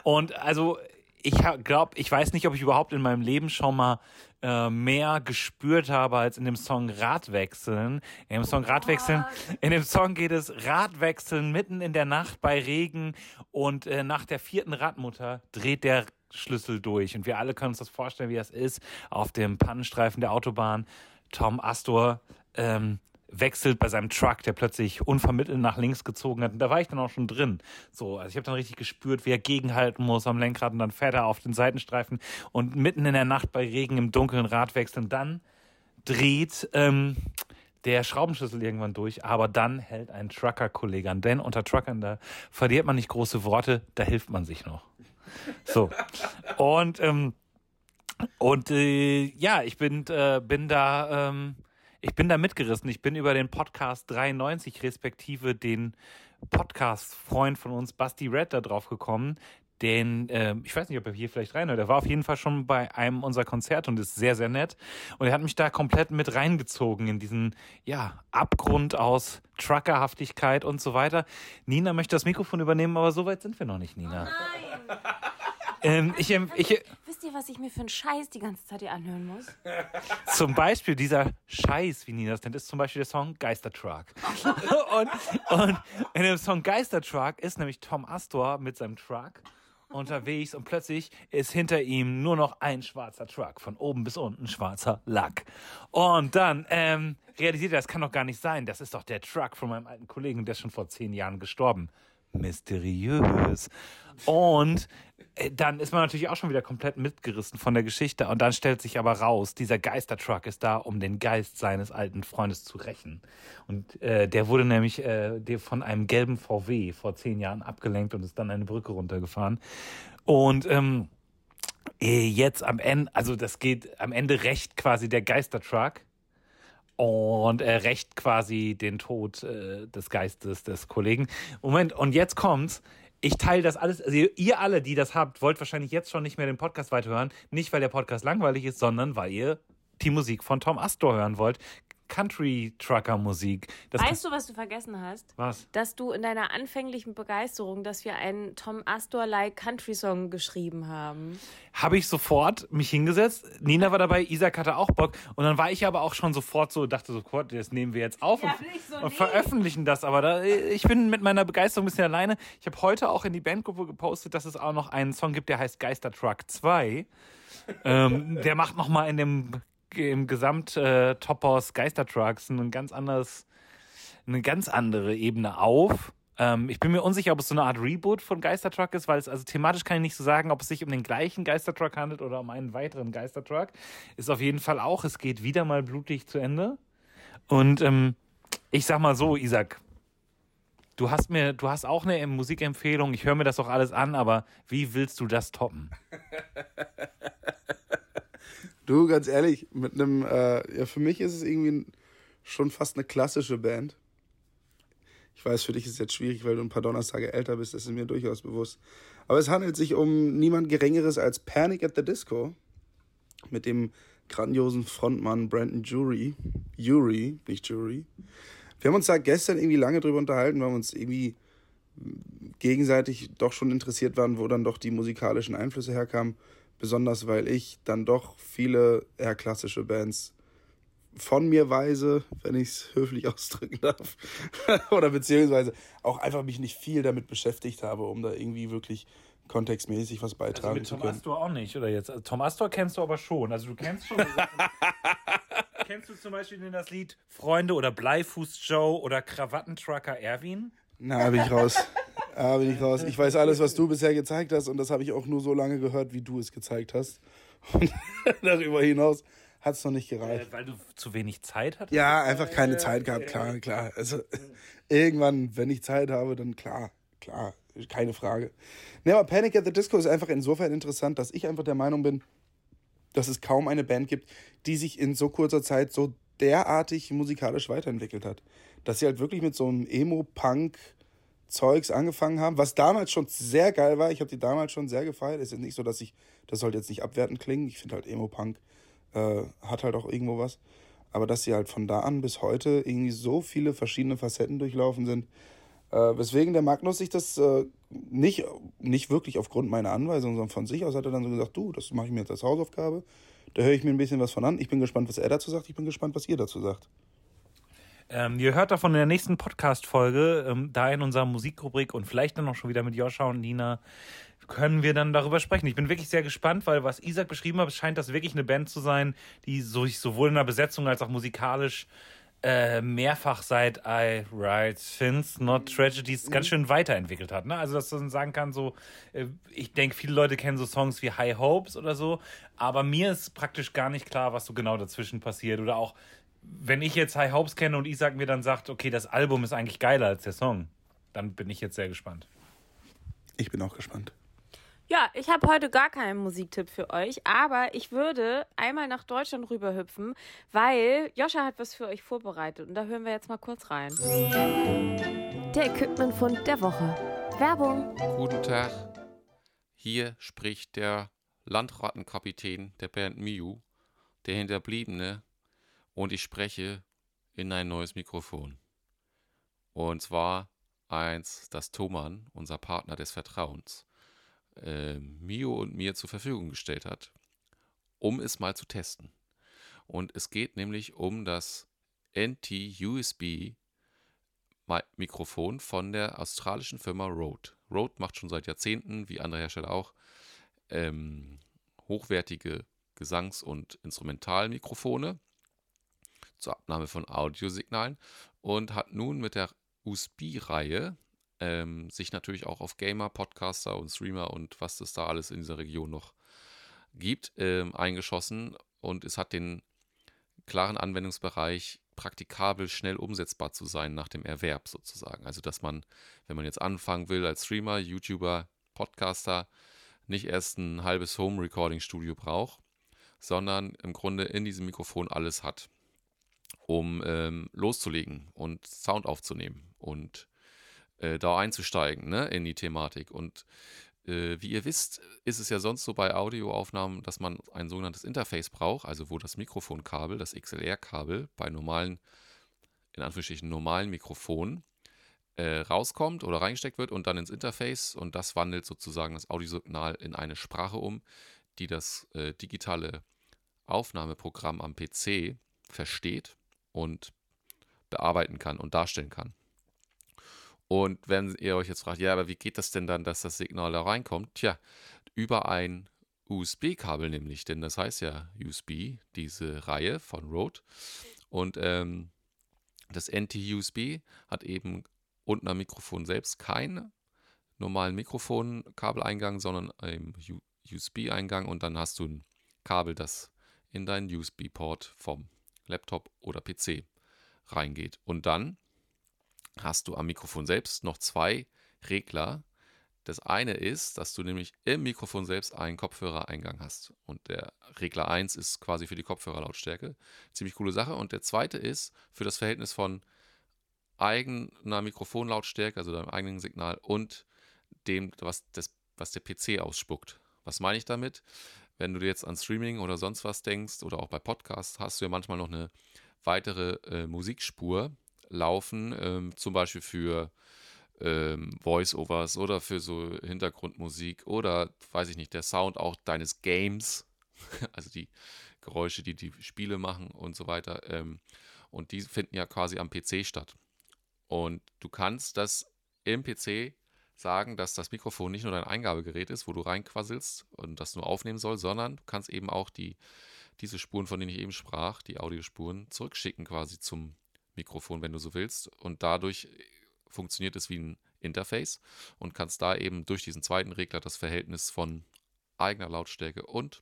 und also ich glaube, ich weiß nicht, ob ich überhaupt in meinem Leben schon mal äh, mehr gespürt habe als in dem Song Radwechseln. In dem Song Radwechseln, in dem Song geht es Radwechseln mitten in der Nacht bei Regen und äh, nach der vierten Radmutter dreht der Schlüssel durch und wir alle können uns das vorstellen, wie das ist auf dem Pannenstreifen der Autobahn. Tom Astor ähm, wechselt bei seinem Truck, der plötzlich unvermittelt nach links gezogen hat. Und da war ich dann auch schon drin. So, also ich habe dann richtig gespürt, wie er gegenhalten muss am Lenkrad und dann fährt er auf den Seitenstreifen und mitten in der Nacht bei Regen im dunklen Rad wechseln. Dann dreht ähm, der Schraubenschlüssel irgendwann durch, aber dann hält ein Trucker-Kollege an. Denn unter Truckern, da verliert man nicht große Worte, da hilft man sich noch. So. Und, ähm, und äh, ja, ich bin, äh, bin da. Ähm, ich bin da mitgerissen. Ich bin über den Podcast 93 respektive den Podcast-Freund von uns, Basti Red, da drauf gekommen. Den, äh, ich weiß nicht, ob er hier vielleicht reinhört. Er war auf jeden Fall schon bei einem unserer Konzerte und ist sehr, sehr nett. Und er hat mich da komplett mit reingezogen in diesen, ja, Abgrund aus Truckerhaftigkeit und so weiter. Nina möchte das Mikrofon übernehmen, aber so weit sind wir noch nicht, Nina. Oh nein! Ähm, ich, ich, Wisst ihr, was ich mir für einen Scheiß die ganze Zeit hier anhören muss? Zum Beispiel dieser Scheiß, wie Nina das nennt, ist zum Beispiel der Song Geistertruck. und, und in dem Song Geistertruck ist nämlich Tom Astor mit seinem Truck unterwegs und plötzlich ist hinter ihm nur noch ein schwarzer Truck, von oben bis unten schwarzer Lack. Und dann ähm, realisiert er, das kann doch gar nicht sein, das ist doch der Truck von meinem alten Kollegen, der ist schon vor zehn Jahren gestorben. Mysteriös. Und äh, dann ist man natürlich auch schon wieder komplett mitgerissen von der Geschichte. Und dann stellt sich aber raus, dieser Geistertruck ist da, um den Geist seines alten Freundes zu rächen. Und äh, der wurde nämlich äh, von einem gelben VW vor zehn Jahren abgelenkt und ist dann eine Brücke runtergefahren. Und ähm, äh, jetzt am Ende, also das geht am Ende recht quasi der Geistertruck und er rächt quasi den Tod äh, des Geistes des Kollegen. Moment, und jetzt kommt's. Ich teile das alles, also ihr alle, die das habt, wollt wahrscheinlich jetzt schon nicht mehr den Podcast weiterhören. Nicht, weil der Podcast langweilig ist, sondern weil ihr die Musik von Tom Astor hören wollt. Country-Trucker-Musik. Weißt du, was du vergessen hast? was? Dass du in deiner anfänglichen Begeisterung, dass wir einen Tom Astor-like Country-Song geschrieben haben. Habe ich sofort mich hingesetzt. Nina war dabei, Isaac hatte auch Bock. Und dann war ich aber auch schon sofort so, dachte sofort, das nehmen wir jetzt auf Ja, und, so, und veröffentlichen das. Aber da, ich bin mit meiner Begeisterung ein bisschen alleine. Ich habe heute auch in die Bandgruppe gepostet, dass es auch noch einen Song gibt, der heißt Geistertruck 2. ähm, der macht nochmal in dem im Gesamt-Topos Geistertrucks ein ganz anderes, eine ganz andere Ebene auf. Ähm, ich bin mir unsicher, ob es so eine Art Reboot von Geistertruck ist, weil es also thematisch kann ich nicht so sagen, ob es sich um den gleichen Geistertruck handelt oder um einen weiteren Geistertruck. Ist auf jeden Fall auch, es geht wieder mal blutig zu Ende. Und ähm, ich sag mal so, Isaac, du hast mir, du hast auch eine Musikempfehlung, ich höre mir das doch alles an, aber wie willst du das toppen? Du, ganz ehrlich, mit einem, äh, ja, für mich ist es irgendwie schon fast eine klassische Band. Ich weiß, für dich ist es jetzt schwierig, weil du ein paar Donnerstage älter bist, das ist mir durchaus bewusst. Aber es handelt sich um niemand Geringeres als Panic at the Disco mit dem grandiosen Frontmann Brandon Jury. Jury, nicht Jury. Wir haben uns da gestern irgendwie lange drüber unterhalten, weil wir uns irgendwie gegenseitig doch schon interessiert waren, wo dann doch die musikalischen Einflüsse herkamen. Besonders weil ich dann doch viele eher klassische Bands von mir weise, wenn ich es höflich ausdrücken darf. Oder beziehungsweise auch einfach mich nicht viel damit beschäftigt habe, um da irgendwie wirklich kontextmäßig was Also beitragen mit zu Tom können. Astor auch nicht, oder jetzt? Also Tom Astor kennst du aber schon. Also du kennst schon. kennst du zum Beispiel denn das Lied Freunde oder Bleifuß Joe oder Krawattentrucker Erwin? Na, bin ich raus. Da bin ich raus. Ich weiß alles, was du bisher gezeigt hast und das habe ich auch nur so lange gehört, wie du es gezeigt hast. Und darüber hinaus hat es noch nicht gereicht. Äh, weil du zu wenig Zeit hattest? Ja, einfach keine Zeit gehabt, klar, klar. Also irgendwann, wenn ich Zeit habe, dann klar, klar, keine Frage. Ne, aber Panic at the Disco ist einfach insofern interessant, dass ich einfach der Meinung bin, dass es kaum eine Band gibt, die sich in so kurzer Zeit so derartig musikalisch weiterentwickelt hat. Dass sie halt wirklich mit so einem Emo-Punk-Zeugs angefangen haben, was damals schon sehr geil war. Ich habe die damals schon sehr gefeiert. Es ist nicht so, dass ich, das sollte jetzt nicht abwertend klingen. Ich finde halt Emo-Punk äh, hat halt auch irgendwo was. Aber dass sie halt von da an bis heute irgendwie so viele verschiedene Facetten durchlaufen sind, äh, weswegen der Magnus sich das äh, nicht, nicht wirklich aufgrund meiner Anweisung, sondern von sich aus hat er dann so gesagt, du, das mache ich mir jetzt als Hausaufgabe. Da höre ich mir ein bisschen was von an. Ich bin gespannt, was er dazu sagt. Ich bin gespannt, was ihr dazu sagt. Ähm, ihr hört davon in der nächsten Podcast-Folge, ähm, da in unserer Musikrubrik und vielleicht dann auch schon wieder mit Joscha und Nina, können wir dann darüber sprechen. Ich bin wirklich sehr gespannt, weil was Isaac beschrieben hat, scheint das wirklich eine Band zu sein, die sich sowohl in der Besetzung als auch musikalisch äh, mehrfach seit I Write Sins, Not Tragedies ganz schön weiterentwickelt hat. Ne? Also, dass man sagen kann, so, äh, ich denke, viele Leute kennen so Songs wie High Hopes oder so, aber mir ist praktisch gar nicht klar, was so genau dazwischen passiert. Oder auch, wenn ich jetzt High Hopes kenne und Isaac mir dann sagt, okay, das Album ist eigentlich geiler als der Song, dann bin ich jetzt sehr gespannt. Ich bin auch gespannt. Ja, ich habe heute gar keinen Musiktipp für euch, aber ich würde einmal nach Deutschland rüberhüpfen, weil Joscha hat was für euch vorbereitet und da hören wir jetzt mal kurz rein. Der Equipmentfund der Woche. Werbung. Guten Tag. Hier spricht der Landrattenkapitän der Band Miu, der Hinterbliebene, und ich spreche in ein neues Mikrofon. Und zwar eins, das Thomann, unser Partner des Vertrauens, äh, Mio und mir zur Verfügung gestellt hat, um es mal zu testen. Und es geht nämlich um das NT-USB Mi- Mikrofon von der australischen Firma Rode. Rode macht schon seit Jahrzehnten, wie andere Hersteller auch, ähm, hochwertige Gesangs- und Instrumentalmikrofone zur Abnahme von Audiosignalen und hat nun mit der USB-Reihe ähm, sich natürlich auch auf Gamer, Podcaster und Streamer und was es da alles in dieser Region noch gibt, ähm, eingeschossen und es hat den klaren Anwendungsbereich, praktikabel, schnell umsetzbar zu sein nach dem Erwerb sozusagen. Also, dass man, wenn man jetzt anfangen will als Streamer, YouTuber, Podcaster, nicht erst ein halbes Home-Recording-Studio braucht, sondern im Grunde in diesem Mikrofon alles hat, um ähm, loszulegen und Sound aufzunehmen und äh, da einzusteigen ne, in die Thematik. Und äh, wie ihr wisst, ist es ja sonst so bei Audioaufnahmen, dass man ein sogenanntes Interface braucht, also wo das Mikrofonkabel, das XLR-Kabel bei normalen, in Anführungsstrichen normalen Mikrofonen äh, rauskommt oder reingesteckt wird und dann ins Interface und das wandelt sozusagen das Audiosignal in eine Sprache um, die das äh, digitale Aufnahmeprogramm am PC versteht und bearbeiten kann und darstellen kann. Und wenn ihr euch jetzt fragt, ja, aber wie geht das denn dann, dass das Signal da reinkommt? Tja, über ein USB-Kabel nämlich, denn das heißt ja USB, diese Reihe von Rode. Und ähm, das NT-USB hat eben unten am Mikrofon selbst keinen normalen Mikrofonkabeleingang, sondern einen USB-Eingang und dann hast du ein Kabel, das in deinen USB-Port vom Laptop oder PC reingeht. Und dann hast du am Mikrofon selbst noch zwei Regler. Das eine ist, dass du nämlich im Mikrofon selbst einen Kopfhörereingang hast. Und der Regler 1 ist quasi für die Kopfhörerlautstärke. Ziemlich coole Sache. Und der zweite ist für das Verhältnis von eigener Mikrofonlautstärke, also deinem eigenen Signal, und dem, was, das, was der PC ausspuckt. Was meine ich damit? Wenn du jetzt an Streaming oder sonst was denkst oder auch bei Podcasts, hast du ja manchmal noch eine weitere äh, Musikspur laufen, ähm, zum Beispiel für ähm, Voice-Overs oder für so Hintergrundmusik oder, weiß ich nicht, der Sound auch deines Games, also die Geräusche, die die Spiele machen und so weiter. Ähm, und die finden ja quasi am PC statt. Und du kannst das im PC sagen, dass das Mikrofon nicht nur dein Eingabegerät ist, wo du reinquasselst und das nur aufnehmen soll, sondern du kannst eben auch die, diese Spuren, von denen ich eben sprach, die Audiospuren, zurückschicken quasi zum Mikrofon, wenn du so willst. Und dadurch funktioniert es wie ein Interface und kannst da eben durch diesen zweiten Regler das Verhältnis von eigener Lautstärke und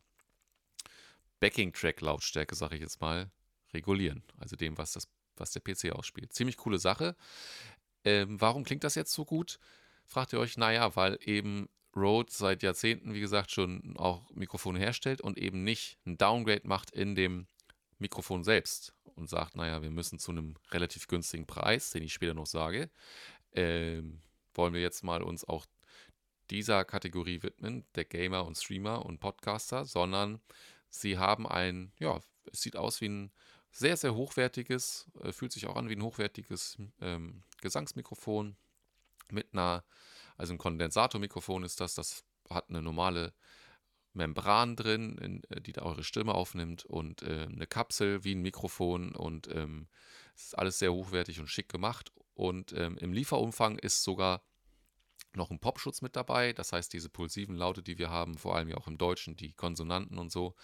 Backing-Track-Lautstärke, sage ich jetzt mal, regulieren. Also dem, was, das, was der PC ausspielt. Ziemlich coole Sache. Ähm, warum klingt das jetzt so gut? Fragt ihr euch, naja, weil eben Rode seit Jahrzehnten, wie gesagt, schon auch Mikrofone herstellt und eben nicht ein Downgrade macht in dem Mikrofon selbst und sagt, naja, wir müssen zu einem relativ günstigen Preis, den ich später noch sage, äh, wollen wir jetzt mal uns auch dieser Kategorie widmen, der Gamer und Streamer und Podcaster, sondern sie haben ein, ja, es sieht aus wie ein sehr, sehr hochwertiges, äh, fühlt sich auch an wie ein hochwertiges ähm, Gesangsmikrofon mit einer, also ein Kondensatormikrofon ist das, das hat eine normale Membran drin, in, äh, die da eure Stimme aufnimmt und äh, eine Kapsel wie ein Mikrofon und ähm, es ist alles sehr hochwertig und schick gemacht und ähm, im Lieferumfang ist sogar noch ein Popschutz mit dabei. Das heißt, diese pulsiven Laute, die wir haben, vor allem ja auch im Deutschen, die Konsonanten und so,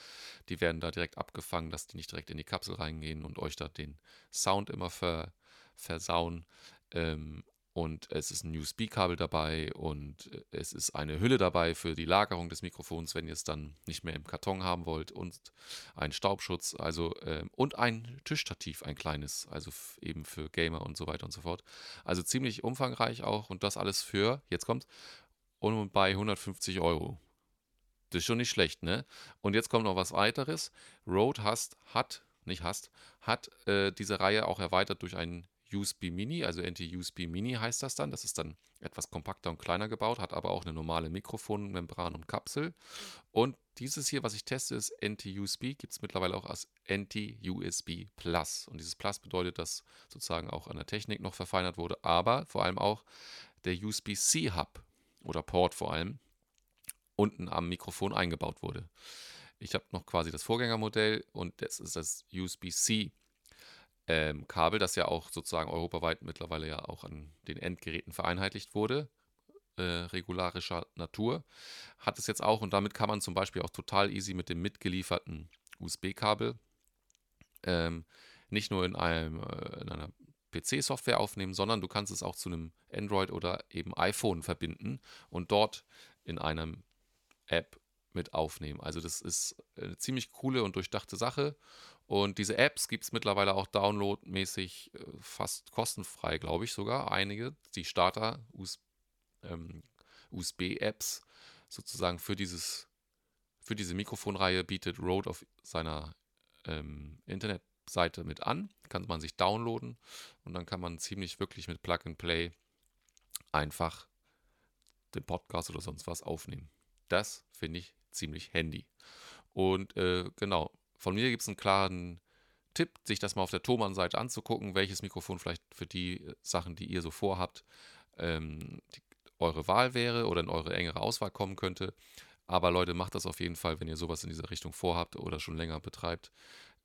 die werden da direkt abgefangen, dass die nicht direkt in die Kapsel reingehen und euch da den Sound immer ver, versauen. Ähm, und es ist ein USB-Kabel dabei und äh, es ist eine Hülle dabei für die Lagerung des Mikrofons, wenn ihr es dann nicht mehr im Karton haben wollt und ein Staubschutz, also äh, und ein Tischstativ, ein kleines, also eben für Gamer und so weiter und so fort. Also ziemlich umfangreich auch und das alles für, jetzt kommt, und bei 150 Euro. Das ist schon nicht schlecht, ne? Und jetzt kommt noch was weiteres. Rode hast, hat, nicht hast, hat äh, diese Reihe auch erweitert durch einen USB Mini, also NT-USB Mini heißt das dann. Das ist dann etwas kompakter und kleiner gebaut, hat aber auch eine normale Mikrofonmembran und Kapsel. Und dieses hier, was ich teste, ist NT-USB, gibt es mittlerweile auch als NT-USB Plus. Und dieses Plus bedeutet, dass sozusagen auch an der Technik noch verfeinert wurde, aber vor allem auch der USB-C-Hub oder Port vor allem unten am Mikrofon eingebaut wurde. Ich habe noch quasi das Vorgängermodell und das ist das USB-C ähm, Kabel, das ja auch sozusagen europaweit mittlerweile ja auch an den Endgeräten vereinheitlicht wurde, äh, regularischer Natur, hat es jetzt auch und damit kann man zum Beispiel auch total easy mit dem mitgelieferten USB-Kabel ähm, nicht nur in, einem, äh, in einer PC-Software aufnehmen, sondern du kannst es auch zu einem Android oder eben iPhone verbinden und dort in einem App mit aufnehmen. Also das ist eine ziemlich coole und durchdachte Sache und diese Apps gibt es mittlerweile auch downloadmäßig äh, fast kostenfrei, glaube ich sogar. Einige, die Starter ähm, USB-Apps sozusagen für dieses für diese Mikrofonreihe bietet Rode auf seiner ähm, Internetseite mit an. Kann man sich downloaden und dann kann man ziemlich wirklich mit Plug and Play einfach den Podcast oder sonst was aufnehmen. Das finde ich ziemlich handy. Und äh, genau, von mir gibt es einen klaren Tipp, sich das mal auf der Thomann-Seite anzugucken, welches Mikrofon vielleicht für die äh, Sachen, die ihr so vorhabt, ähm, die, eure Wahl wäre oder in eure engere Auswahl kommen könnte. Aber Leute, macht das auf jeden Fall, wenn ihr sowas in dieser Richtung vorhabt oder schon länger betreibt.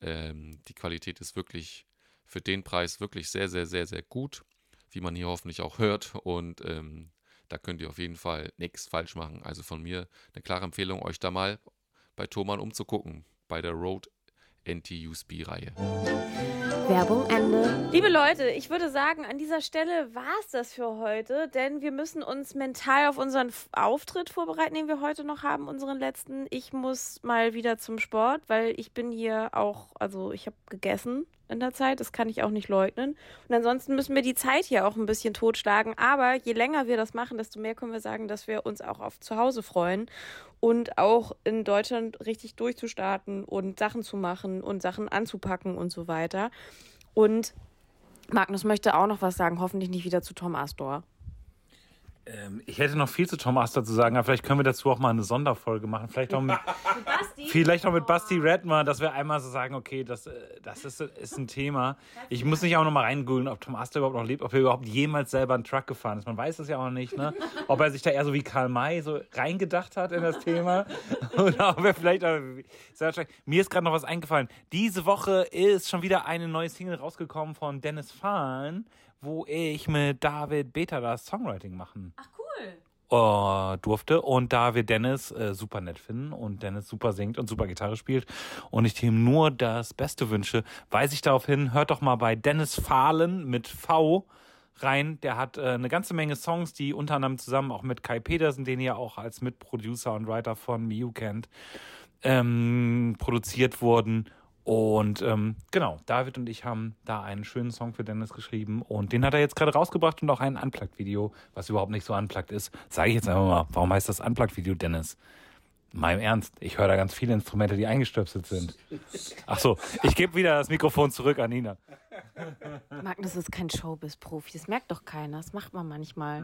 Ähm, die Qualität ist wirklich für den Preis wirklich sehr, sehr, sehr, sehr gut, wie man hier hoffentlich auch hört. Und ähm, da könnt ihr auf jeden Fall nichts falsch machen. Also von mir eine klare Empfehlung, euch da mal bei Thomann umzugucken, bei der Rode NT-USB-Reihe. Werbung Ende. Liebe Leute, ich würde sagen, an dieser Stelle war es das für heute, denn wir müssen uns mental auf unseren Auftritt vorbereiten, den wir heute noch haben, unseren letzten. Ich muss mal wieder zum Sport, weil ich bin hier auch, also ich habe gegessen in der Zeit, das kann ich auch nicht leugnen. Und ansonsten müssen wir die Zeit hier auch ein bisschen totschlagen. Aber je länger wir das machen, desto mehr können wir sagen, dass wir uns auch auf zu Hause freuen und auch in Deutschland richtig durchzustarten und Sachen zu machen und Sachen anzupacken und so weiter. Und Magnus möchte auch noch was sagen, hoffentlich nicht wieder zu Tom Astor. Ähm, ich hätte noch viel zu Tom Astor zu sagen, aber vielleicht können wir dazu auch mal eine Sonderfolge machen. Vielleicht auch mit, vielleicht auch mit Basti Redmer, dass wir einmal so sagen, okay, das, äh, das ist, ist ein Thema. Ich muss nicht auch noch mal reingoogeln, ob Tom Astor überhaupt noch lebt, ob er überhaupt jemals selber einen Truck gefahren ist. Man weiß es ja auch nicht, ne? Ob er sich da eher so wie Karl May so reingedacht hat in das Thema. Oder ob er vielleicht auch, Mir ist gerade noch was eingefallen. Diese Woche ist schon wieder eine neue Single rausgekommen von Dennis Fahn wo ich mit David Beta das Songwriting machen Ach cool. Uh, durfte und da wir Dennis äh, super nett finden und Dennis super singt und super Gitarre spielt und ich ihm nur das Beste wünsche, weise ich darauf hin, hört doch mal bei Dennis Fahlen mit V rein. Der hat äh, eine ganze Menge Songs, die unter anderem zusammen auch mit Kai Petersen, den ihr auch als Mitproducer und Writer von Miu kennt, ähm, produziert wurden und ähm, genau, David und ich haben da einen schönen Song für Dennis geschrieben und den hat er jetzt gerade rausgebracht und auch ein Unplugged-Video, was überhaupt nicht so unplugged ist. Sage ich jetzt einfach mal, warum heißt das Unplugged-Video, Dennis? Meinem Ernst, ich höre da ganz viele Instrumente, die eingestöpselt sind. Ach so, ich gebe wieder das Mikrofon zurück an Nina. Magnus ist kein Showbiz-Profi, das merkt doch keiner, das macht man manchmal.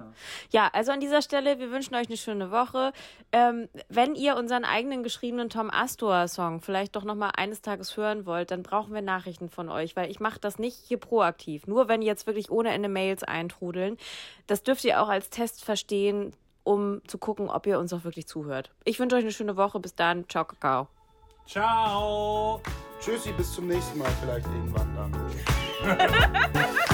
Ja. ja. also an dieser Stelle, wir wünschen euch eine schöne Woche. Ähm, wenn ihr unseren eigenen geschriebenen Tom Astor-Song vielleicht doch nochmal eines Tages hören wollt, dann brauchen wir Nachrichten von euch, weil ich mache das nicht hier proaktiv. Nur wenn jetzt wirklich ohne Ende Mails eintrudeln. Das dürft ihr auch als Test verstehen, um zu gucken, ob ihr uns auch wirklich zuhört. Ich wünsche euch eine schöne Woche. Bis dann. Ciao, Kakao. Ciao. Tschüssi, bis zum nächsten Mal vielleicht irgendwann dann.